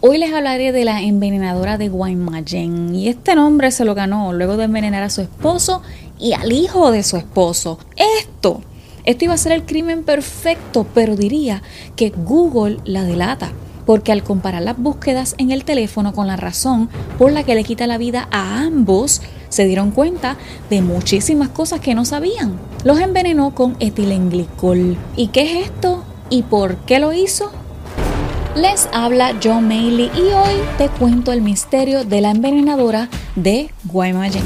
Hoy les hablaré de la envenenadora de Guaymallén y este nombre se lo ganó luego de envenenar a su esposo y al hijo de su esposo. Esto, esto iba a ser el crimen perfecto, pero diría que Google la delata porque al comparar las búsquedas en el teléfono con la razón por la que le quita la vida a ambos, se dieron cuenta de muchísimas cosas que no sabían. Los envenenó con etilenglicol. ¿Y qué es esto? ¿Y por qué lo hizo? Les habla John Mailey y hoy te cuento el misterio de la envenenadora de Guaymallén.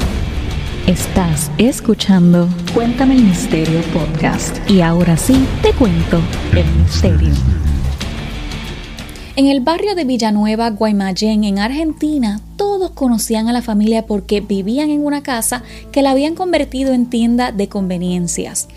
Estás escuchando Cuéntame el Misterio Podcast. Y ahora sí, te cuento el misterio. En el barrio de Villanueva, Guaymallén, en Argentina, todos conocían a la familia porque vivían en una casa que la habían convertido en tienda de conveniencias.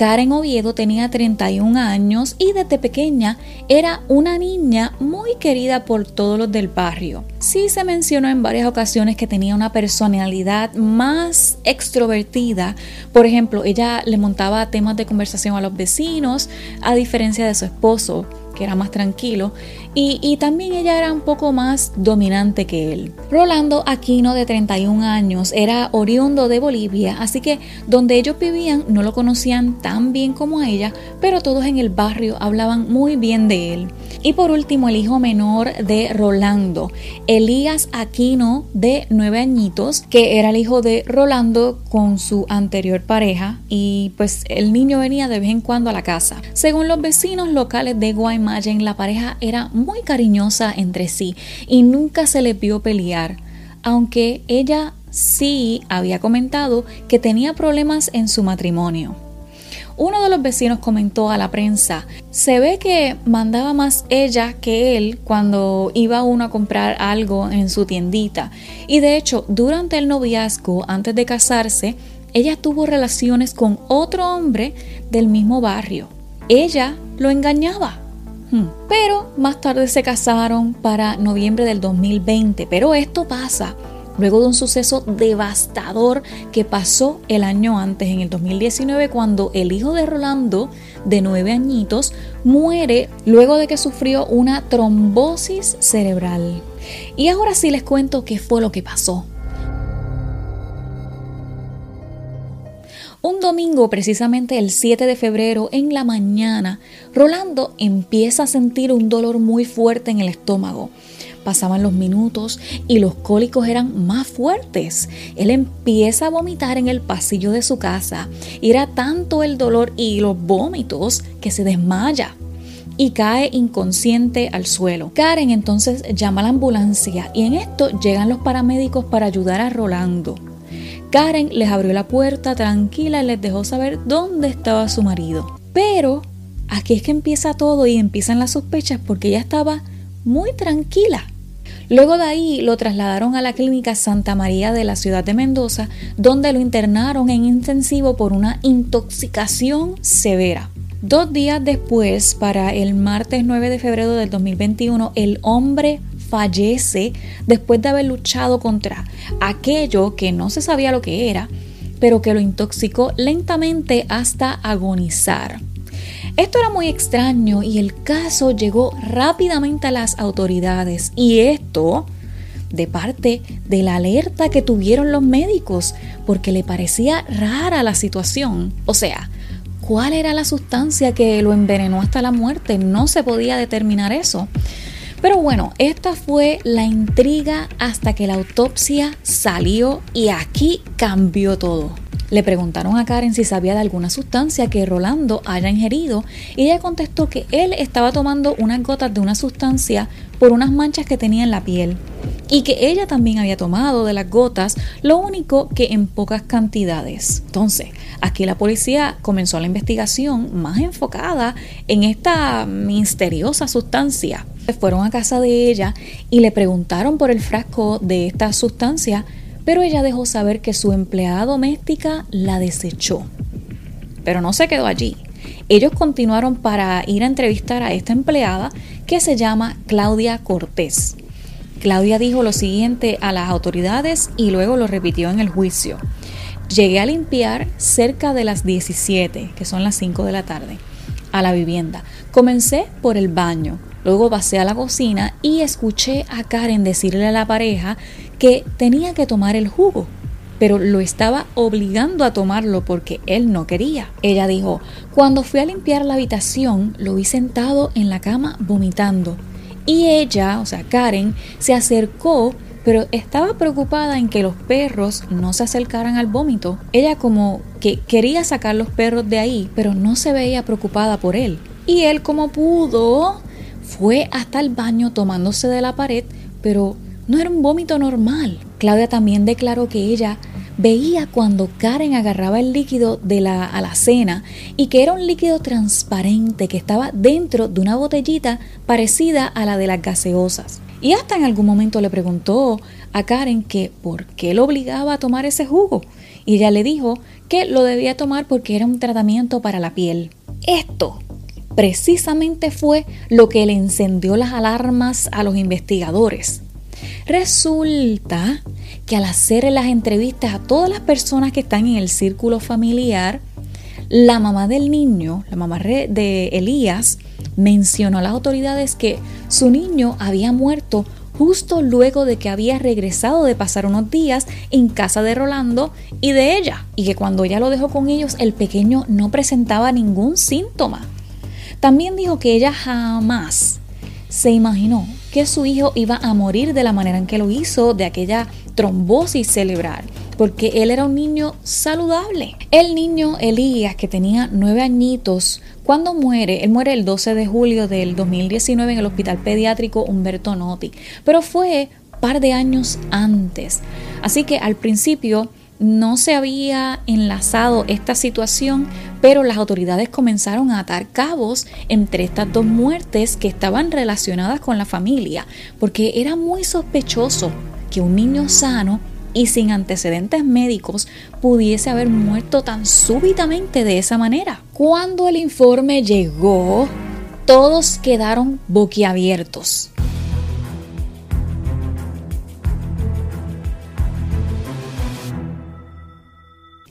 Karen Oviedo tenía 31 años y desde pequeña era una niña muy querida por todos los del barrio. Sí se mencionó en varias ocasiones que tenía una personalidad más extrovertida. Por ejemplo, ella le montaba temas de conversación a los vecinos, a diferencia de su esposo, que era más tranquilo, y, también ella era un poco más dominante que él. Rolando Aquino, de 31 años, era oriundo de Bolivia, así que donde ellos vivían no lo conocían tan bien como a ella, pero todos en el barrio hablaban muy bien de él. Y por último, el hijo menor de Rolando, Elías Aquino, de 9 añitos, que era el hijo de Rolando con su anterior pareja, y pues el niño venía de vez en cuando a la casa. Según los vecinos locales de Guaymallén, la pareja era muy cariñosa entre sí y nunca se le vio pelear, aunque ella sí había comentado que tenía problemas en su matrimonio. Uno de los vecinos comentó a la prensa, se ve que mandaba más ella que él cuando iba uno a comprar algo en su tiendita. Y de hecho, durante el noviazgo, antes de casarse, ella tuvo relaciones con otro hombre del mismo barrio. Ella lo engañaba. Hmm. Pero más tarde se casaron para noviembre del 2020. Pero esto pasa luego de un suceso devastador que pasó el año antes, en el 2019, cuando el hijo de Rolando, de nueve añitos, muere luego de que sufrió una trombosis cerebral. Y ahora sí les cuento qué fue lo que pasó. Un domingo, precisamente el 7 de febrero, en la mañana, Rolando empieza a sentir un dolor muy fuerte en el estómago. Pasaban los minutos y los cólicos eran más fuertes. Él empieza a vomitar en el pasillo de su casa. Era tanto el dolor y los vómitos que se desmaya y cae inconsciente al suelo. Karen entonces llama a la ambulancia y en esto llegan los paramédicos para ayudar a Rolando. Karen les abrió la puerta tranquila y les dejó saber dónde estaba su marido. Pero aquí es que empieza todo y empiezan las sospechas porque ella estaba muy tranquila. Luego de ahí lo trasladaron a la clínica Santa María de la ciudad de Mendoza, donde lo internaron en intensivo por una intoxicación severa. Dos días después, para el martes 9 de febrero del 2021, el hombre fallece después de haber luchado contra aquello que no se sabía lo que era, pero que lo intoxicó lentamente hasta agonizar. Esto era muy extraño y el caso llegó rápidamente a las autoridades y esto de parte de la alerta que tuvieron los médicos porque le parecía rara la situación. O sea, ¿cuál era la sustancia que lo envenenó hasta la muerte? No se podía determinar eso. Pero bueno, esta fue la intriga hasta que la autopsia salió y aquí cambió todo. Le preguntaron a Karen si sabía de alguna sustancia que Rolando haya ingerido y ella contestó que él estaba tomando unas gotas de una sustancia por unas manchas que tenía en la piel y que ella también había tomado de las gotas, lo único que en pocas cantidades. Entonces, aquí la policía comenzó la investigación más enfocada en esta misteriosa sustancia. Fueron a casa de ella y le preguntaron por el frasco de esta sustancia, pero ella dejó saber que su empleada doméstica la desechó. Pero no se quedó allí. Ellos continuaron para ir a entrevistar a esta empleada que se llama Claudia Cortés. Claudia dijo lo siguiente a las autoridades y luego lo repitió en el juicio. Llegué a limpiar cerca de las 17, que son las 5 de la tarde, a la vivienda. Comencé por el baño. Luego pasé a la cocina y escuché a Karen decirle a la pareja que tenía que tomar el jugo, pero lo estaba obligando a tomarlo porque él no quería. Ella dijo, cuando fui a limpiar la habitación lo vi sentado en la cama vomitando y ella, o sea, Karen, se acercó pero estaba preocupada en que los perros no se acercaran al vómito. Ella como que quería sacar los perros de ahí, pero no se veía preocupada por él. Y él como pudo, fue hasta el baño tomándose de la pared, pero no era un vómito normal. Claudia también declaró que ella veía cuando Karen agarraba el líquido de la alacena y que era un líquido transparente que estaba dentro de una botellita parecida a la de las gaseosas. Y hasta en algún momento le preguntó a Karen que por qué lo obligaba a tomar ese jugo. Y ella le dijo que lo debía tomar porque era un tratamiento para la piel. Esto precisamente fue lo que le encendió las alarmas a los investigadores. Resulta que al hacer las entrevistas a todas las personas que están en el círculo familiar, la mamá del niño, la mamá de Elías, mencionó a las autoridades que su niño había muerto justo luego de que había regresado de pasar unos días en casa de Rolando y de ella, y que cuando ella lo dejó con ellos el pequeño no presentaba ningún síntoma. También dijo que ella jamás se imaginó que su hijo iba a morir de la manera en que lo hizo, de aquella trombosis cerebral, porque él era un niño saludable. El niño Elías, que tenía nueve añitos, cuando muere, él muere el 12 de julio del 2019 en el Hospital Pediátrico Humberto Notti, pero fue par de años antes. Así que al principio no se había enlazado esta situación, pero las autoridades comenzaron a atar cabos entre estas dos muertes que estaban relacionadas con la familia, porque era muy sospechoso que un niño sano y sin antecedentes médicos pudiese haber muerto tan súbitamente de esa manera. Cuando el informe llegó, todos quedaron boquiabiertos.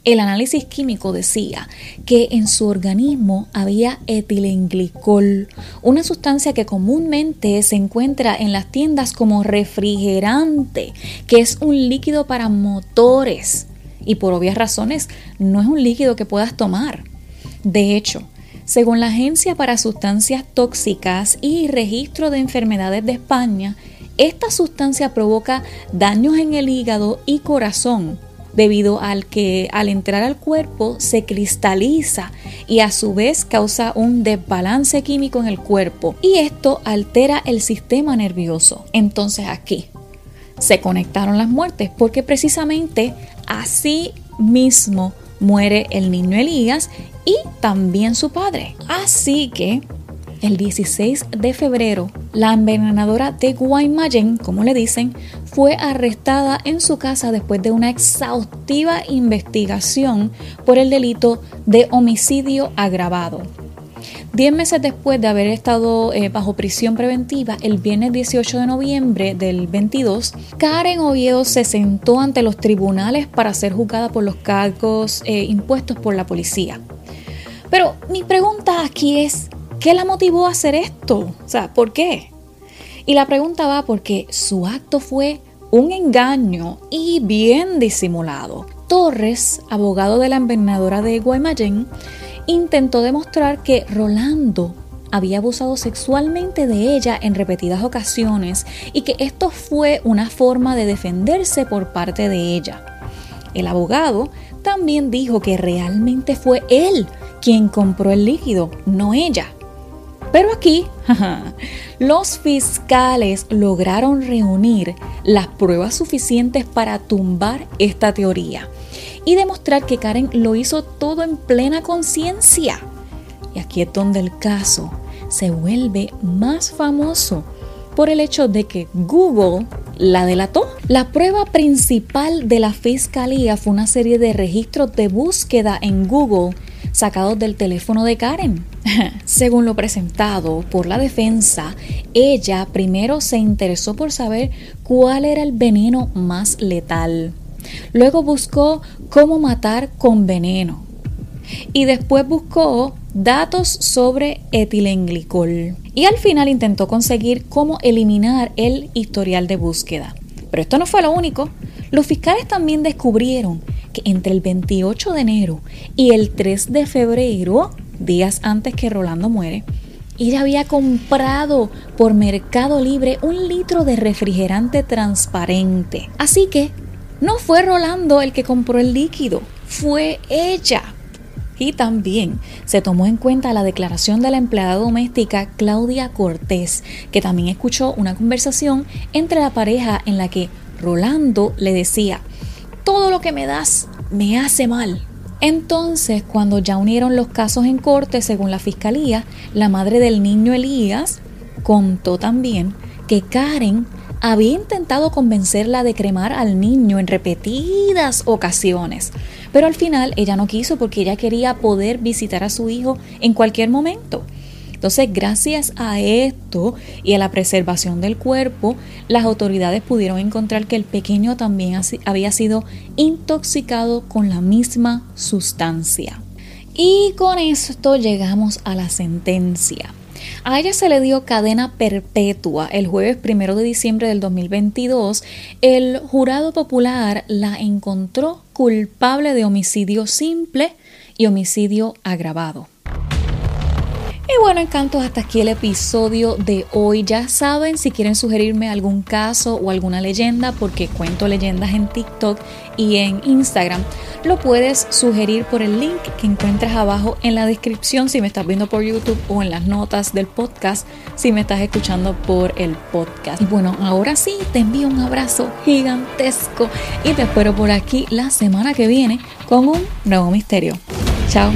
El análisis químico decía que en su organismo había etilenglicol, una sustancia que comúnmente se encuentra en las tiendas como refrigerante, que es un líquido para motores y por obvias razones no es un líquido que puedas tomar. De hecho, según la Agencia para Sustancias Tóxicas y Registro de Enfermedades de España, esta sustancia provoca daños en el hígado y corazón debido al que al entrar al cuerpo se cristaliza y a su vez causa un desbalance químico en el cuerpo y esto altera el sistema nervioso. Entonces aquí se conectaron las muertes porque precisamente así mismo muere el niño Elías y también su padre. Así que el 16 de febrero, la envenenadora de Guaymallén, como le dicen, fue arrestada en su casa después de una exhaustiva investigación por el delito de homicidio agravado. Diez meses después de haber estado eh, bajo prisión preventiva, el viernes 18 de noviembre del 22, Karen Oviedo se sentó ante los tribunales para ser juzgada por los cargos eh, impuestos por la policía. Pero mi pregunta aquí es, ¿Qué la motivó a hacer esto? O sea, ¿por qué? Y la pregunta va porque su acto fue un engaño y bien disimulado. Torres, abogado de la envenenadora de Guaymallén, intentó demostrar que Rolando había abusado sexualmente de ella en repetidas ocasiones y que esto fue una forma de defenderse por parte de ella. El abogado también dijo que realmente fue él quien compró el líquido, no ella. Pero aquí, los fiscales lograron reunir las pruebas suficientes para tumbar esta teoría y demostrar que Karen lo hizo todo en plena conciencia. Y aquí es donde el caso se vuelve más famoso por el hecho de que Google la delató. La prueba principal de la fiscalía fue una serie de registros de búsqueda en Google sacados del teléfono de Karen. Según lo presentado por la defensa, ella primero se interesó por saber cuál era el veneno más letal. Luego buscó cómo matar con veneno. Y después buscó datos sobre etilenglicol y al final intentó conseguir cómo eliminar el historial de búsqueda. Pero esto no fue lo único. Los fiscales también descubrieron que entre el 28 de enero y el 3 de febrero, días antes que Rolando muere, ella había comprado por Mercado Libre un litro de refrigerante transparente. Así que no fue Rolando el que compró el líquido, fue ella. Y también se tomó en cuenta la declaración de la empleada doméstica Claudia Cortés, que también escuchó una conversación entre la pareja en la que Rolando le decía, todo lo que me das me hace mal. Entonces, cuando ya unieron los casos en corte, según la fiscalía, la madre del niño Elías contó también que Karen había intentado convencerla de cremar al niño en repetidas ocasiones, pero al final ella no quiso porque ella quería poder visitar a su hijo en cualquier momento. Entonces, gracias a esto y a la preservación del cuerpo, las autoridades pudieron encontrar que el pequeño también había sido intoxicado con la misma sustancia. Y con esto llegamos a la sentencia. A ella se le dio cadena perpetua el jueves primero de diciembre del 2022. El jurado popular la encontró culpable de homicidio simple y homicidio agravado. Y bueno, encantos, hasta aquí el episodio de hoy. Ya saben, si quieren sugerirme algún caso o alguna leyenda, porque cuento leyendas en TikTok y en Instagram, lo puedes sugerir por el link que encuentras abajo en la descripción si me estás viendo por YouTube o en las notas del podcast si me estás escuchando por el podcast. Y bueno, ahora sí, te envío un abrazo gigantesco y te espero por aquí la semana que viene con un nuevo misterio. Chao.